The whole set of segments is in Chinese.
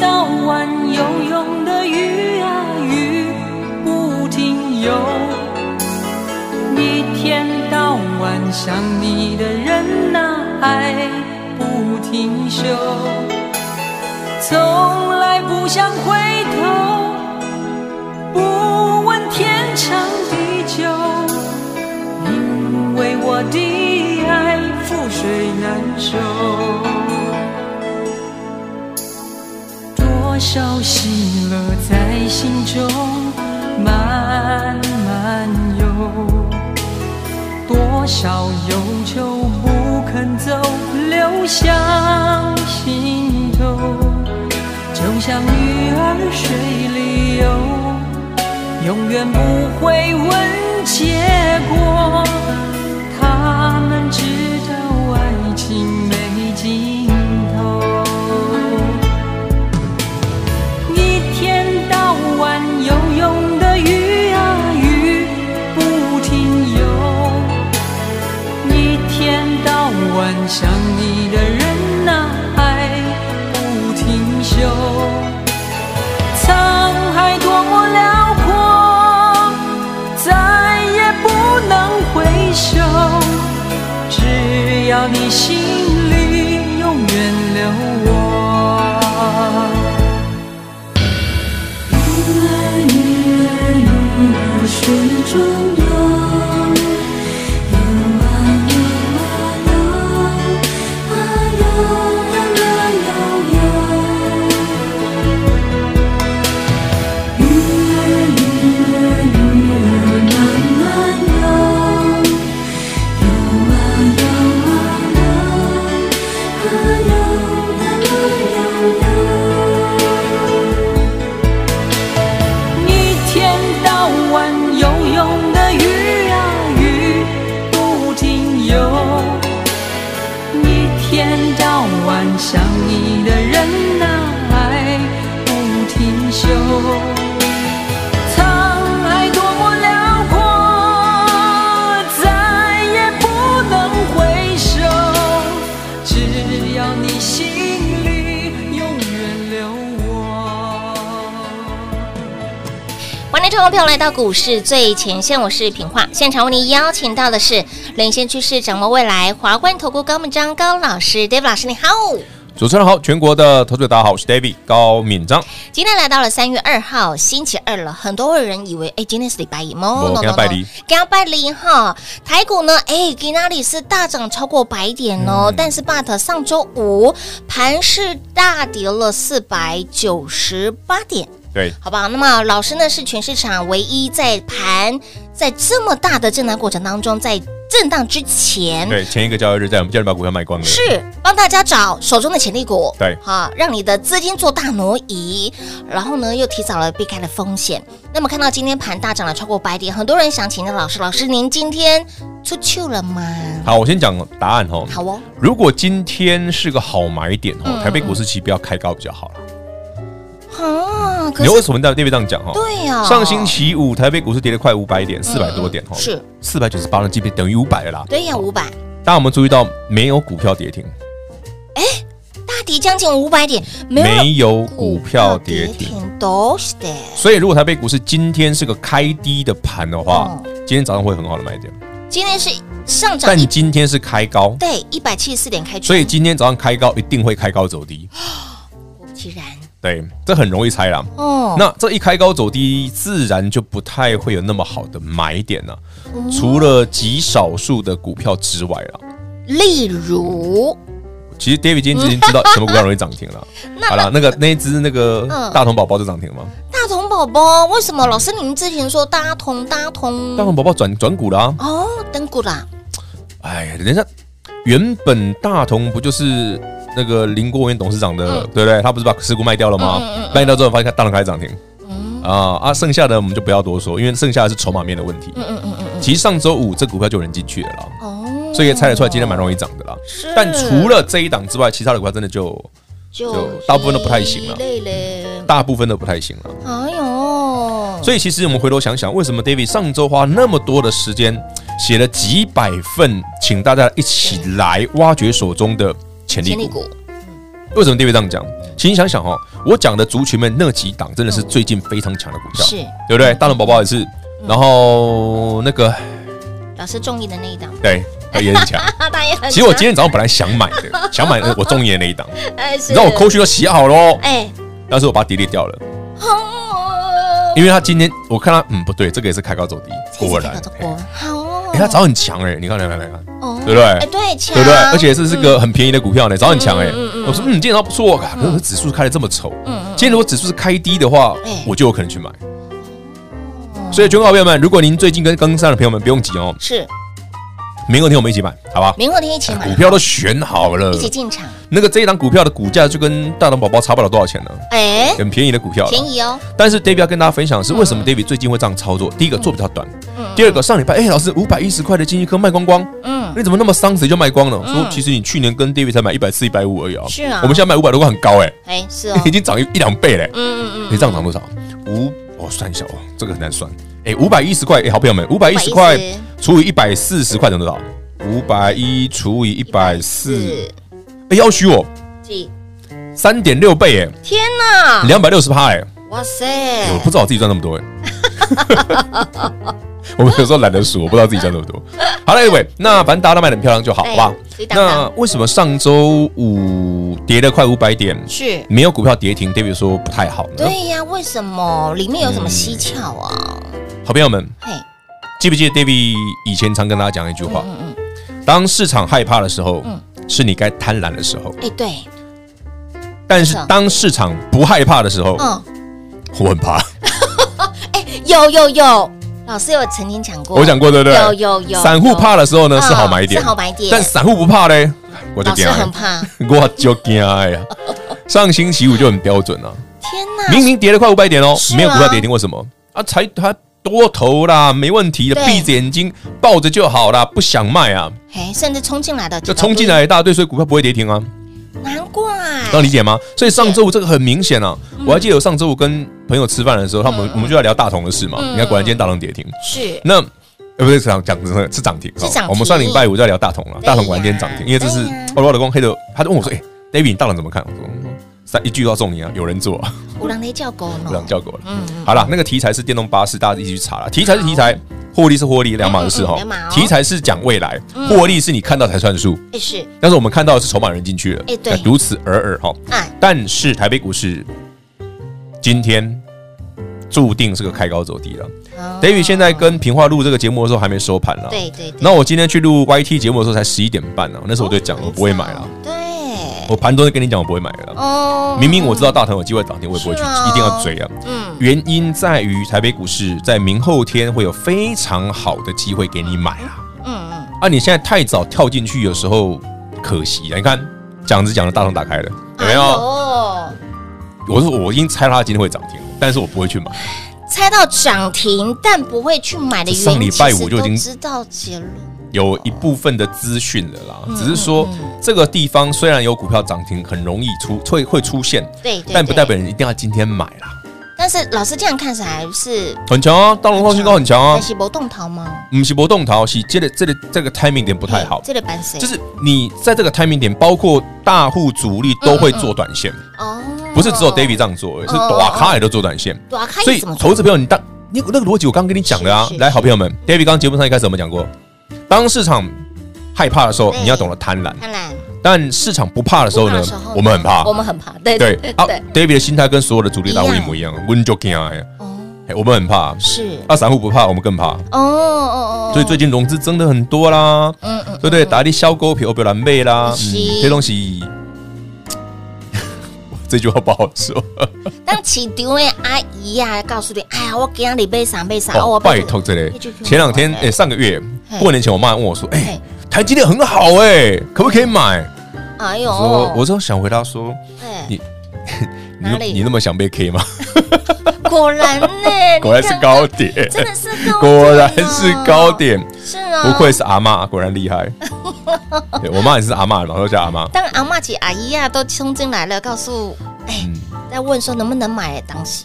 到晚游泳的鱼啊鱼，不停游。一天到晚想你的人啊爱不。停休，从来不想回头，不问天长地久，因为我的爱覆水难收。多少喜乐在心中慢慢游，多少忧愁不肯走。流向心头，就像鱼儿水里游，永远不会问结果。他们知道爱情没尽头，想你的人呐、啊，爱不停休。沧海多么辽阔，再也不能回首。只要你心里永远留我。儿，儿，儿，水中。到股市最前线，我是品化，现场为您邀请到的是领先趋势、掌握未来华冠投顾高敏章高老师，David 老师你好，主持人好，全国的投资者大家好，我是 David 高敏章。今天来到了三月二号星期二了，很多人以为哎今天是礼拜一吗？给他拜礼，给他拜礼哈。台股呢，哎，今那里是大涨超过百点哦，嗯、但是 but 上周五盘是大跌了四百九十八点。对，好不好，那么老师呢是全市场唯一在盘在这么大的震荡过程当中，在震荡之前，对前一个交易日，在我们叫你把股票卖光了，是帮大家找手中的潜力股，对，哈，让你的资金做大挪移，然后呢又提早了避开了风险。那么看到今天盘大涨了超过百点，很多人想请教老师，老师您今天出去了吗？好，我先讲答案哦，好哦，如果今天是个好买点哦，台北股市期不要开高比较好了。啊，你为什么在 David 这样讲哈？对呀，上星期五台北股市跌了快五百点，四百多点哈，是四百九十八的，基本等于五百了啦。对呀，五百大家有没有注意到没有股票跌停？大跌将近五百点，没有没有股票跌停。都是的。所以如果台北股市今天是个开低的盘的话哦，今天早上会很好的买点。今天是上涨但一今天是开高，对一百七十四点开出，所以今天早上开高一定会开高走低。果不其然对，这很容易猜啦。哦，那这一开高走低，自然就不太会有那么好的买点了。哦除了极少数的股票之外啦，例如其实 David 今天已经知道什么股票容易涨停了。好了，那个那一只那个嗯大同宝宝就涨停了吗？大同宝宝，为什么老师您之前说大同大同大同宝宝转转股了啊！哦登股啦？哎呀，人家原本大同不就是那个林国元董事长的，对不对？他不是把持股卖掉了吗？卖掉之后发现大同开始涨停，啊啊，剩下的我们就不要多说，因为剩下的是筹码面的问题。嗯嗯嗯嗯其实上周五这股票就有人进去了啦，哦，所以也猜得出来今天蛮容易涨的啦。是。但除了这一档之外，其他的股票真的就就就大部分都不太行了。累嘞，大部分都不太行了。哎呦，所以其实我们回头想想，为什么 David 上周花那么多的时间写了几百份，请大家一起来挖掘手中的潜力股？为什么 David 这样讲？其实你想想哦，我讲的族群们那几档真的是最近非常强的股票，是。对不对？大龙宝宝也是，然后那个老师中意的那一档，对，也很强。啊，他也很其实我今天早上本来想买的，想买我中意的那一档，哎，你知道我扣序都洗好了哦，哎，但是我把它 delete 掉了，哦，因为他今天我看他，嗯，不对，这个也是开高走低，果然，好。哦，哎，它早很强哎，你看来来来看。哦对不对哎，对，强对不对？而且这是个很便宜的股票呢，早很强哎。我说嗯，今天早上不错，可是指数开的这么丑。今天如果指数是开低的话哎，我就有可能去买。所以，全国好朋友们，如果您最近跟跟上的朋友们不用急哦，是明后天我们一起买，好吧？明后天一起买，股票都选好了一，起进场，那个这一档股票的股价就跟大龙宝宝差不了多少钱呢，哎，很便宜的股票。便宜哦，但是 David 要跟大家分享的是，为什么 David 最近会这样操作？第一个做比较短，第二个上礼拜，哎，老师五百一十块的金济科卖光光，嗯，你怎么那么伤谁就卖光了？说其实你去年跟 David 才买一百四、一百五而已啊。是啊我们现在卖五百多块很高哎，哎，是哦，已经涨一一两倍嘞。嗯嗯嗯你这样涨多少？五我，算一下哦，这个很难算。哎，五百一十块，哎，好朋友们，五百一十块除以一百四十块等于多少？五百一除以一百四，哎，要虚我几？三点六倍哎，天哪！两百六十趴哎，哇塞！我不知道我自己赚那么多哎。我们有时候懒得数，我不知道自己赚那么多。好了，Anyway，那反正大家都卖的很漂亮就好，好吧？那为什么上周五跌了快五百点，是没有股票跌停？David 说不太好呢。对呀，为什么？里面有什么蹊跷啊？好朋友们，嘿，记不记得 David 以前常跟大家讲一句话？嗯嗯，当市场害怕的时候，是你该贪婪的时候。哎，对，但是当市场不害怕的时候，嗯，我很怕。哎，有有有。老师有曾经讲过，我讲过对不对？有有有。散户怕的时候呢是好买点，是好买点。但散户不怕嘞，我就老师很怕，我就惊呀。上星期五就很标准了。天哪！明明跌了快五百点哦，没有股票跌停，为什么？啊，才它多头啦，没问题的，闭着眼睛抱着就好啦，不想卖啊。哎，甚至冲进来的就冲进来一大堆，所以股票不会跌停啊。难怪，能理解吗？所以上周五这个很明显啊，我还记得我上周五跟朋友吃饭的时候，他们我们就在聊大同的事嘛。你看，果然今天大同跌停，是那呃不是讲讲的是涨停，是涨停。我们上礼拜五在聊大同了，大同果然今天涨停，因为这是我老公黑的，他就问我说：“哎，David，你大同怎么看？”我说：“三一句话送你啊，有人做啊。”五郎雷叫狗呢？五郎叫狗了。嗯，好了，那个题材是电动巴士，大家一起去查了。题材是题材，获利是获利，两码的事哈。题材是讲未来，获利是你看到才算数。哎是，但是我们看到的是筹码人进去了。哎对，如此尔尔哈。但是台北股市今天注定是个开高走低了。David 现在跟平话录这个节目的时候还没收盘了。对对。那我今天去录 YT 节目的时候才十一点半呢，那时候我就讲我不会买了。对。我盘中就跟你讲我不会买了。哦。明明我知道大同有机会涨停，我也不会去，一定要追啊。嗯。原因在于台北股市在明后天会有非常好的机会给你买啊。嗯嗯。啊，你现在太早跳进去，有时候可惜啊。你看讲着讲着，大同打开了，有没有？哦。我说我已经猜到他今天会涨停，但是我不会去买。猜到涨停，但不会去买的原因，上礼拜五就已经知道结论。有一部分的资讯了啦，只是说这个地方虽然有股票涨停，很容易出会会出现，对，但不代表你一定要今天买啦。但是老师这样看起来是很强啊，大龙创新高很强啊。是波动逃吗？不是波动逃，是这个这个这个 timing 点不太好。这个板谁？就是你在这个 timing 点，包括大户主力都会做短线哦，不是只有 David 这样做，是大咖也都做短线。所以投资朋友，你当你那个逻辑我刚刚跟你讲的啊，来，好朋友们，David 刚刚节目上一开始我们讲过，当市场害怕的时候，你要懂得贪婪。贪婪。但市场不怕的时候呢，我们很怕，我们很怕，对对对。David 的心态跟所有的主力大户一模一样，温就惊哎，我们很怕，是。啊，散户不怕，我们更怕，哦哦哦，所以最近融资增的很多啦，嗯嗯，对不对？打的小狗皮，我不要蓝背啦，这东西，这句话不好说。当市场的阿姨呀，告诉你，哎呀，我给你背啥背啥，哦，拜托这里，前两天哎，上个月过年前，我妈问我说，哎。台积电很好哎，可不可以买？哎呦，我我就想回答说，你 你你那么想被 K 吗？果然呢，果然是高点，真的是高，果然是高点，是啊，不愧是阿妈，果然厉害。我妈也是阿妈，老都叫阿妈。当阿妈及阿姨啊都冲进来了，告诉哎，在问说能不能买当时？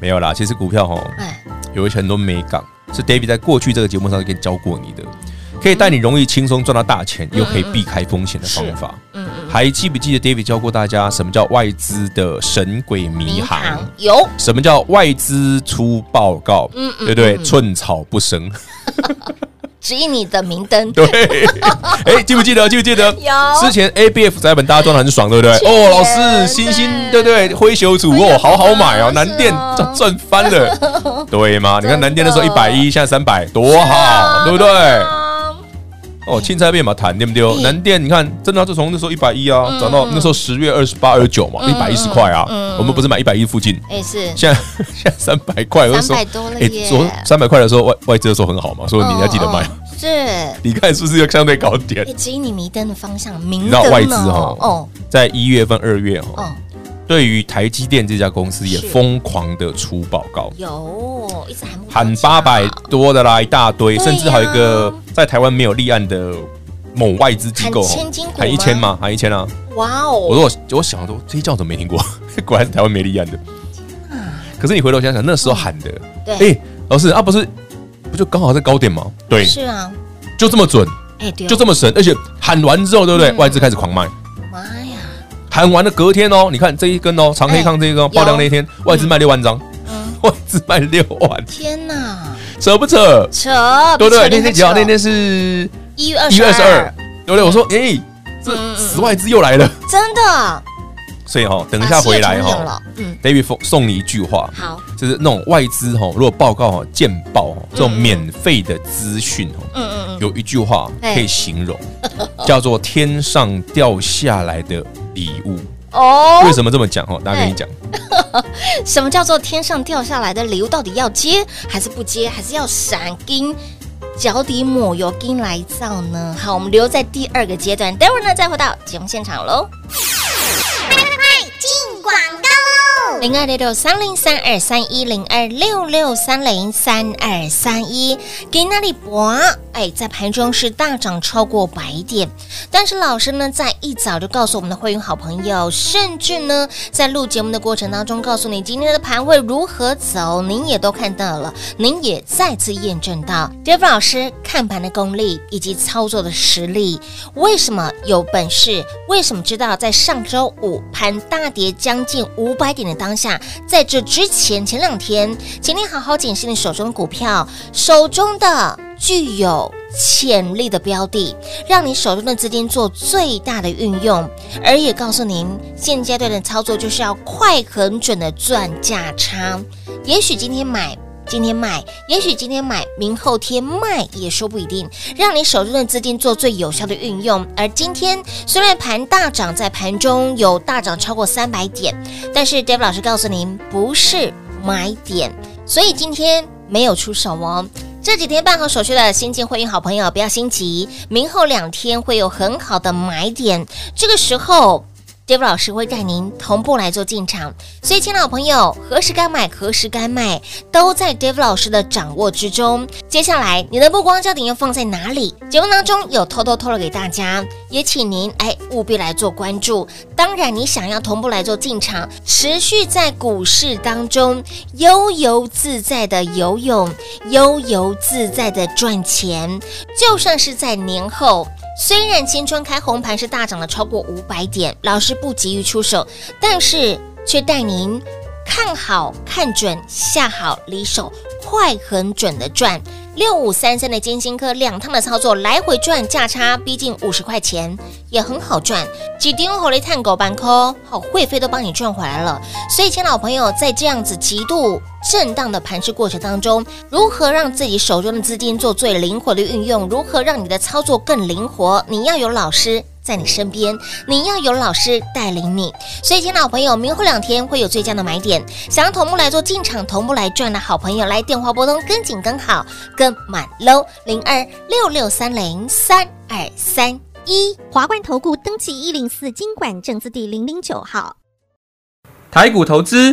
没有啦，其实股票哈，哎，有很多美感，是 David 在过去这个节目上给你教过你的。可以带你容易轻松赚到大钱，又可以避开风险的方法。嗯嗯，还记不记得 David 教过大家什么叫外资的神鬼迷航？有。什么叫外资出报告？嗯嗯，对不对？寸草不生，指引你的明灯。对。哎，记不记得？记不记得？有。之前 ABF 在本大家赚的很爽，对不对？哦，老师，星星，对不对？灰熊组哦，好好买哦，南电赚赚翻了，对吗？你看南电的时候一百一，现在三百，多好，对不对？哦，青菜变嘛谈对不对？南电你看，真的就从那时候一百一啊，涨到那时候十月二十八、二十九嘛，一百一十块啊。我们不是买一百一附近，哎是。现在 现在三百块，三百多了耶。说三百块的时候外外资的时候很好嘛，所以你要记得买。是。你看是不是要相对高点？指引你迷灯的方向，明灯。你知道外资哈？哦，在一月份、二月哈。对于台积电这家公司也疯狂的出报告，有一直喊八百多的啦，一大堆，甚至还有一个在台湾没有立案的某外资机构，喊一千吗？喊一千啊！哇哦！我说我我想说这些叫怎么没听过？果然是台湾没立案的。可是你回头想想，那时候喊的，哎，老师啊，不是不就刚好在高点吗？对，是啊，就这么准，哎，就这么神，而且喊完之后，对不对？外资开始狂卖。喊完了隔天哦，你看这一根哦，长黑抗这一根爆量那一天，外资卖六万张，外资卖六万，天哪，扯不扯？扯，对不对？那天几号？那天是一月二十二，对不对？我说，哎，这死外资又来了，真的。所以哈，等一下回来哈，嗯，David 送送你一句话，好，就是那种外资哈，如果报告哈见报哈，这种免费的资讯哈，嗯嗯嗯，有一句话可以形容，叫做天上掉下来的礼物哦。为什么这么讲哦？大家跟你讲，什么叫做天上掉下来的礼物？到底要接还是不接？还是要闪金脚底抹油金来造呢？好，我们留在第二个阶段，待会儿呢再回到节目现场喽。零二六六三零三二三一零二六六三零三二三一，给那里博？哎，在盘中是大涨超过百点，但是老师呢，在一早就告诉我们的会员好朋友，甚至呢，在录节目的过程当中，告诉你今天的盘会如何走，您也都看到了，您也再次验证到 David 老师看盘的功力以及操作的实力。为什么有本事？为什么知道在上周五盘大跌将近五百点的当下，在这之前前两天，请你好好检视你手中的股票，手中的。具有潜力的标的，让你手中的资金做最大的运用，而也告诉您，现阶段的操作就是要快、很准的赚价差。也许今天买，今天卖；也许今天买，明后天卖，也说不一定。让你手中的资金做最有效的运用。而今天虽然盘大涨，在盘中有大涨超过三百点，但是 David 老师告诉您，不是买点，所以今天没有出手哦。这几天办好手续的新进会员好朋友，不要心急，明后两天会有很好的买点，这个时候。Dave 老师会带您同步来做进场，所以，亲老朋友，何时该买，何时该卖，都在 Dave 老师的掌握之中。接下来，你的目光焦点要放在哪里？节目当中有偷偷透露给大家，也请您哎务必来做关注。当然，你想要同步来做进场，持续在股市当中悠游自在的游泳，悠游自在的赚钱。就算是在年后，虽然青春开红盘是大涨了超过五百点，老师不急于出手，但是却带您看好、看准、下好离手，快很准的赚。六五三三的金星科两趟的操作来回赚价差逼近五十块钱，也很好赚。几丁火力探狗板扣，好会费都帮你赚回来了。所以，亲老朋友，在这样子极度震荡的盘势过程当中，如何让自己手中的资金做最灵活的运用？如何让你的操作更灵活？你要有老师。在你身边，你要有老师带领你。所以，亲老朋友，明后两天会有最佳的买点。想要同步来做进场、同步来赚的好朋友，来电话拨通，跟紧、跟好、跟满喽。零二六六三零三二三一，华冠投顾登记一零四金管证字第零零九号，台股投资。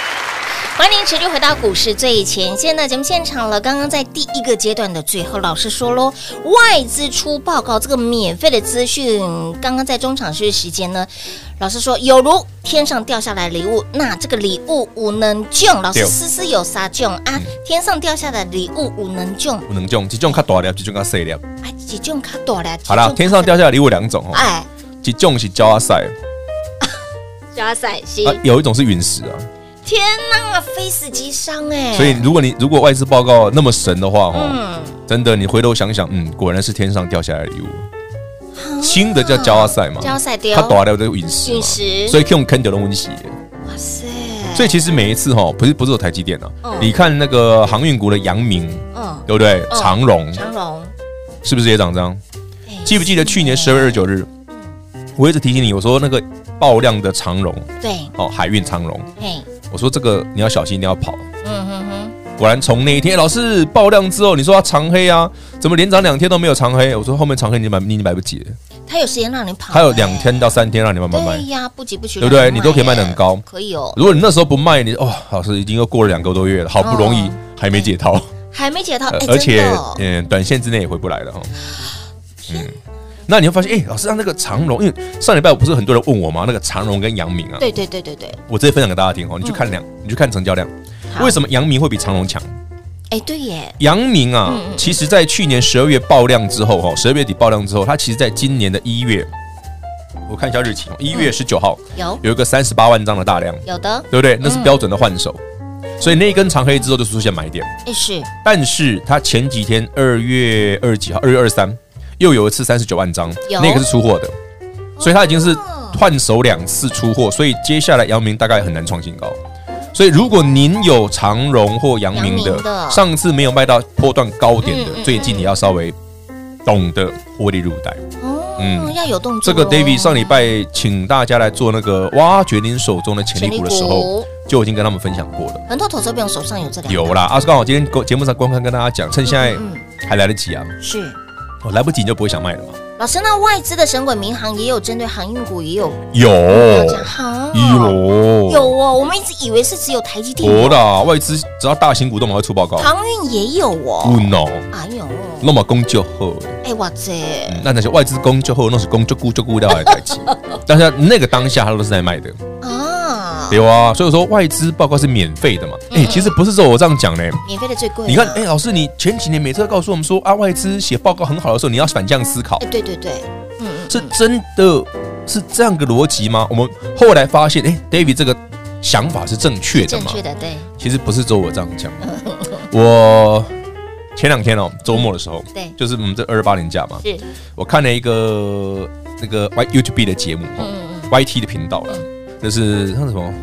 欢迎持续回到股市最前线的节目现场了。刚刚在第一个阶段的最后，老师说喽，外资出报告这个免费的资讯，刚刚在中场休息时间呢，老师说有如天上掉下来礼物，那这个礼物无能救。老师思思有啥救啊？天上掉下来的礼物无能救，无能救，几种卡大粒，几种卡细粒。哎，几种较大粒。好了，天上掉下来礼物两种哦。哎，几种是焦阿赛，焦阿赛是，有一种是陨石啊。天呐，非死即伤哎！所以如果你如果外资报告那么神的话，哦、嗯，真的，你回头想想，嗯，果然是天上掉下来的礼物。新的叫焦阿赛嘛，焦阿赛掉，它打掉这个陨石，陨石，所以可以用坑掉的温习。哇塞！所以其实每一次哈，不是不是有台积电啊，嗯、你看那个航运股的阳明，嗯，对不对？长荣，长荣是不是也涨这样？记不记得去年十二月二十九日？我一直提醒你，我说那个爆量的长荣，对，哦，海运长荣，嘿。我说这个你要小心，你要跑。嗯哼哼，果然从那一天老师爆量之后，你说它长黑啊，怎么连涨两天都没有长黑？我说后面长黑你买你买不及了。他有时间让你跑，他有两天到三天让你慢慢卖。对呀，不急不急，对不对？你都可以卖的很高，可以哦。如果你那时候不卖，你哦，老师已经又过了两个多月了，好不容易还没解套，还没解套，而且嗯，短线之内也回不来了哈。嗯。那你会发现，哎、欸，老师让那个长荣，因为上礼拜不是很多人问我吗？那个长荣跟阳明啊，对对对对对，我直接分享给大家听哦。你去看量，嗯、你去看成交量，为什么阳明会比长荣强？哎、欸，对耶，阳明啊，嗯嗯其实在去年十二月爆量之后，哈，十二月底爆量之后，它其实在今年的一月，我看一下日期，一月十九号、嗯、有。有一个三十八万张的大量，有的，对不对？那是标准的换手，嗯、所以那一根长黑之后就出现买点，是，但是它前几天二月二十几号，二月二十三。又有一次三十九万张，那个是出货的，所以它已经是换手两次出货，所以接下来阳明大概很难创新高。所以如果您有长荣或阳明的，上次没有卖到波段高点的，最近你要稍微懂得获利入袋。哦、嗯，要有动作。这个 David 上礼拜请大家来做那个挖掘您手中的潜力股的时候。就已经跟他们分享过了。很多投资朋友手上有这两有啦，阿、啊、是刚好今天节目上公开跟大家讲，趁现在还来得及啊。是，哦，来不及你就不会想卖了嘛。老师，那外资的神鬼民航也有针对航运股也有有有有哦，我们一直以为是只有台积电。有的外资只要大型股都马上出报告。航运也有哦。不 no，哎呦，那么攻就好。哎哇塞，那那些外资攻就好，那是攻就估就估掉的台积。但是那个当下他都是在卖的啊。对啊，所以说外资报告是免费的嘛。哎，其实不是说我这样讲呢，免费的最贵。你看，哎，老师，你前几年每次都告诉我们说啊，外资写报告很好的时候，你要反向思考。哎，对对对。嗯，是真的是这样个逻辑吗？我们后来发现，哎，David 这个想法是正确的吗？正确的，对。其实不是只有我这样讲。我前两天哦，周末的时候，对，就是我们这二十八年假嘛，是。我看了一个那个 Y YouTube 的节目，嗯 YT 的频道了，就是像什么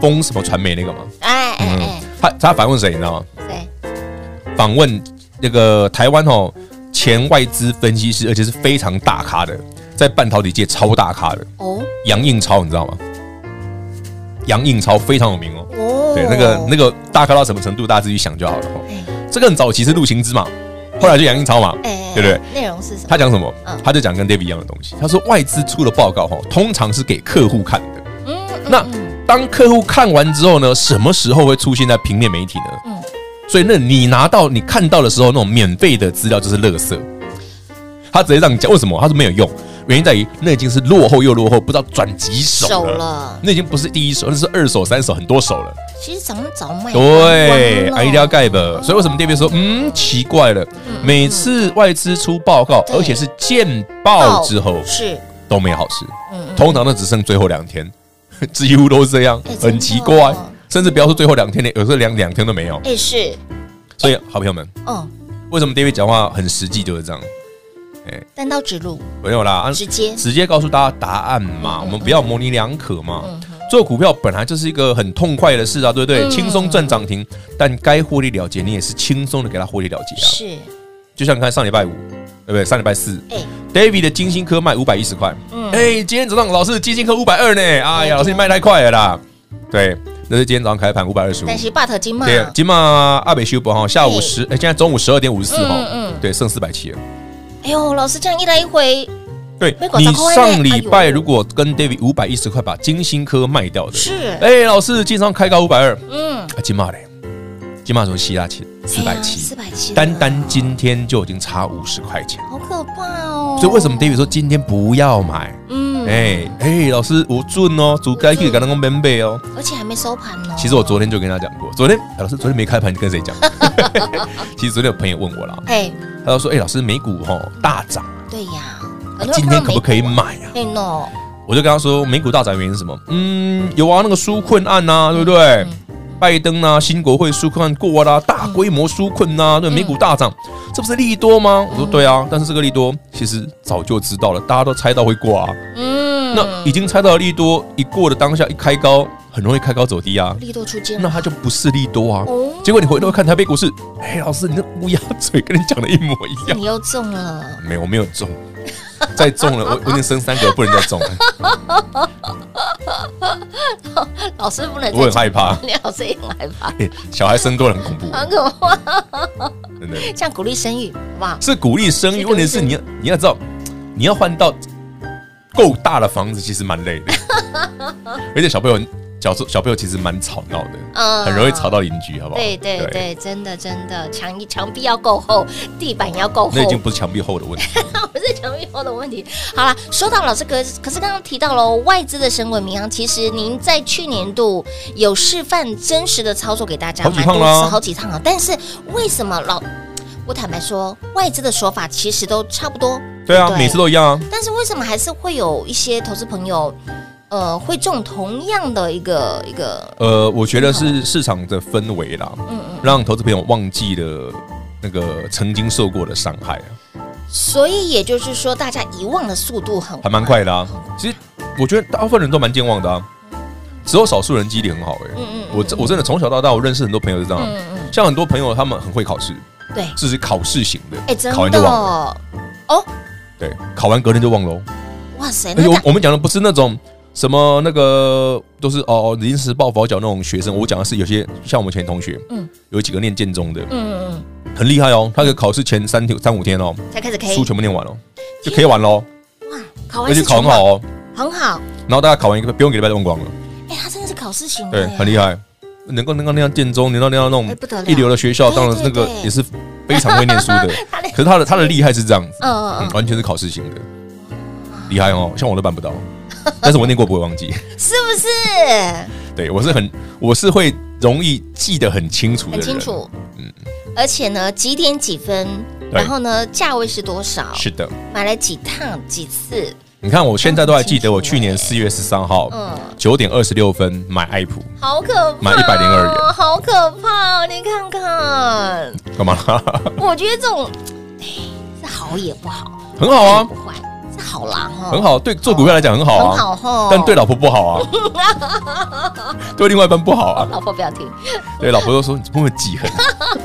风什么传媒那个嘛，哎哎哎，他他反问谁，你知道吗？谁？访问那个台湾哦。前外资分析师，而且是非常大咖的，在半导体界超大咖的哦。杨应超，你知道吗？杨应超非常有名哦。哦，对，那个那个大咖到什么程度，大家自己想就好了。哦这个很早期是陆行之嘛，后来就杨应超嘛，对不对？内容是什么？他讲什么？他就讲跟 David 一样的东西。他说外资出了报告哈，通常是给客户看的。嗯，那当客户看完之后呢，什么时候会出现在平面媒体呢？嗯。所以，那你拿到、你看到的时候，那种免费的资料就是垃圾。他直接让你讲，为什么？他说没有用，原因在于那已经是落后又落后，不知道转几手了。那已经不是第一手，那是二手、三手，很多手了。其实早早卖。对，一定要盖的。所以为什么这边说，嗯，奇怪了，每次外资出报告，而且是见报之后，是都没好事。通常都只剩最后两天，几乎都是这样，很奇怪。甚至不要说最后两天呢，有时候两两天都没有。哎，是。所以，好朋友们，嗯，为什么 David 讲话很实际就是这样？哎，单刀直入，没有啦，直接直接告诉大家答案嘛，我们不要模棱两可嘛。做股票本来就是一个很痛快的事啊，对不对？轻松赚涨停，但该获利了结，你也是轻松的给他获利了结啊。是。就像你看上礼拜五，对不对？上礼拜四，哎，David 的金星科卖五百一十块，嗯，哎，今天早上老师金星科五百二呢，哎呀，老师你卖太快了啦，对。那是今天早上开盘五百二十五，但是 but 金嘛，对，金嘛阿北修博哈，下午十，哎，现在中午十二点五十四号，嗯，对，剩四百七了。哎呦，老师这样一来一回，对，你上礼拜如果跟 David 五百一十块把金星科卖掉的，是，哎，老师经常开高五百二，嗯，金嘛嘞，金嘛从希腊起四百七，四百七，单单今天就已经差五十块钱，好可怕哦。所以为什么 David 说今天不要买？嗯。哎哎，老师我准哦，主该可以跟他讲免费哦，而且还没收盘呢。其实我昨天就跟他讲过，昨天老师昨天没开盘，你跟谁讲？其实昨天有朋友问我了，哎，他就说，哎，老师美股哈大涨，对呀，今天可不可以买呀？对喏，我就跟他说，美股大涨原因是什么？嗯，有啊，那个纾困案呐，对不对？拜登啊，新国会纾困案过啦，大规模纾困呐，对美股大涨，这不是利多吗？我说对啊，但是这个利多其实早就知道了，大家都猜到会过啊。嗯，那已经猜到利多一过的当下一开高，很容易开高走低啊。利多出尽，那它就不是利多啊。哦结果你回头看台北股市，哎，老师，你那乌鸦嘴跟你讲的一模一样。你又中了？没有，我没有中。再中了，我我已经生三个，不能再中了。老师不能，我很害怕。老师也很害怕。小孩生多了很恐怖，很可怕。真的，像鼓励生育，好不好？是鼓励生育，问题是你要你要知道，你要换到够大的房子，其实蛮累的，而且小朋友。小小朋友其实蛮吵闹的，嗯，很容易吵到邻居，好不好？对对对，真的真的，墙墙壁要够厚，地板也要够厚。那已经不是墙壁厚的问题，不是墙壁厚的问题。好了，说到老师，可可是刚刚提到了外资的神鬼民航，其实您在去年度有示范真实的操作给大家，好几趟了，好几趟啊。但是为什么老？我坦白说，外资的说法其实都差不多。对啊，每次都一样啊。但是为什么还是会有一些投资朋友？呃，会中同样的一个一个，呃，我觉得是市场的氛围啦，嗯嗯，让投资朋友忘记了那个曾经受过的伤害啊。所以也就是说，大家遗忘的速度很还蛮快的啊。其实我觉得大部分人都蛮健忘的啊，只有少数人记忆力很好哎。嗯嗯，我我真的从小到大，我认识很多朋友是这样，嗯嗯，像很多朋友他们很会考试，对，这是考试型的，哎，真的，考完就忘了。哦，对，考完隔天就忘了。哇塞，我我们讲的不是那种。什么那个都是哦临时抱佛脚那种学生，我讲的是有些像我们前同学，嗯，有几个念建中的，嗯嗯嗯，很厉害哦。他的考试前三天三五天哦，才开始可以书全部念完了，就可以玩喽。哇，考完而且考很好哦，很好。然后大家考完一个不用给礼拜都忘光了。哎，他真的是考试型，对，很厉害。能够能够那样建中，能够那样那种一流的学校，当然那个也是非常会念书的。可是他的他的厉害是这样子，嗯嗯，完全是考试型的，厉害哦。像我都办不到。但是我念过不会忘记，是不是？对，我是很，我是会容易记得很清楚的，很清楚。嗯，而且呢，几点几分，然后呢，价位是多少？是的，买了几趟几次？你看，我现在都还记得，我去年四月十三号，嗯，九点二十六分买爱普，好可怕，买一百零二元，好可怕，你看看，干嘛？我觉得这种，哎，是好也不好，很好啊，不坏。好啦，很好，对做股票来讲很好啊，很好，但对老婆不好啊，对另外一半不好啊，老婆不要听，对老婆都说你不会记恨，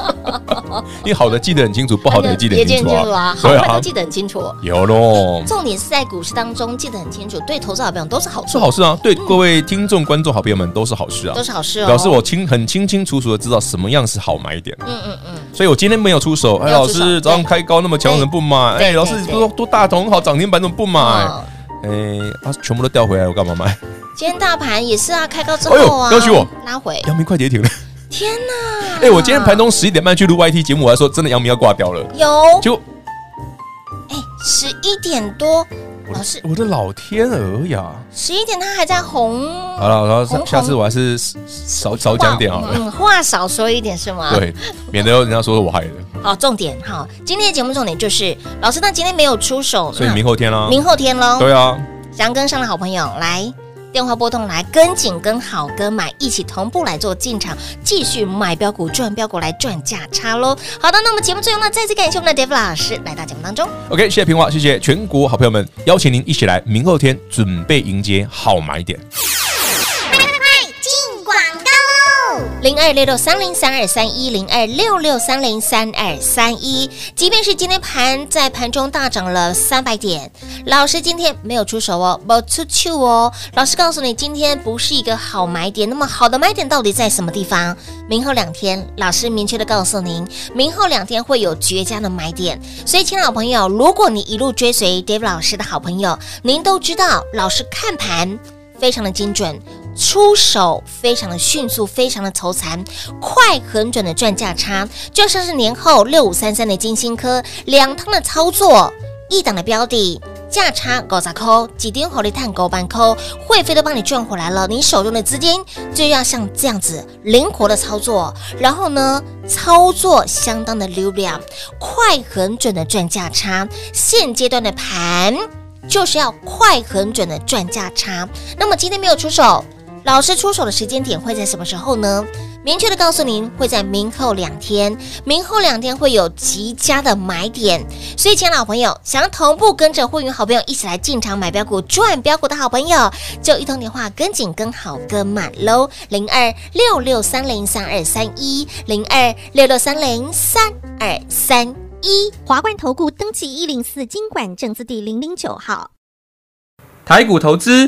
因为好的记得很清楚，不好的也记得很清楚啊，好坏都记得很清楚，有喽。重点是在股市当中记得很清楚，对投资好朋友都是好事，是好事啊，对各位听众观众好朋友们都是好事啊，都是好事哦，表示我清很清清楚楚的知道什么样是好买点，嗯嗯嗯，所以我今天没有出手，哎，老师早上开高那么强，怎么不买？哎，老师你不说多大同好涨停板怎么不买？哎，啊，全部都调回来，我干嘛买？今天大盘也是啊，开高之后啊，哎、要去我拉回，阳明快跌停了。天哪！哎，我今天盘中十一点半去录 YT 节目，我还说真的阳明要挂掉了。有，就哎，十一点多，老师，我的老天鹅呀！十一点他还在红。好了，然后下次我还是少少讲点好了，嗯，话少说一点是吗？对，免得人家说是我害的。好，重点哈，今天的节目重点就是老师，那今天没有出手，所以明后天喽，明后天喽，对啊，想跟上的好朋友来电话拨通来跟紧跟好跟买一起同步来做进场，继续买标股赚标股来赚价差喽。好的，那么节目最后呢，再次感谢我们的 Dave 老师来到节目当中。OK，谢谢平华，谢谢全国好朋友们，邀请您一起来明后天准备迎接好买点。零二六六三零三二三一零二六六三零三二三一，即便是今天盘在盘中大涨了三百点，老师今天没有出手哦，没出手哦。老师告诉你，今天不是一个好买点。那么好的买点到底在什么地方？明后两天，老师明确的告诉您，明后两天会有绝佳的买点。所以，亲爱的朋友，如果你一路追随 David 老师的好朋友，您都知道，老师看盘非常的精准。出手非常的迅速，非常的投残，快很准的赚价差，就像是年后六五三三的金星科两趟的操作，一档的标的价差高砸扣，几点火力探高半扣，会费都帮你赚回来了，你手中的资金就要像这样子灵活的操作，然后呢，操作相当的流量，快很准的赚价差，现阶段的盘就是要快很准的赚价差，那么今天没有出手。老师出手的时间点会在什么时候呢？明确的告诉您，会在明后两天。明后两天会有极佳的买点，所以，亲爱的老朋友，想要同步跟着会员好朋友一起来进场买标股、赚标股的好朋友，就一通电话跟紧、跟好、跟满喽！零二六六三零三二三一，零二六六三零三二三一。华冠投顾登记一零四金管证字第零零九号，台股投资。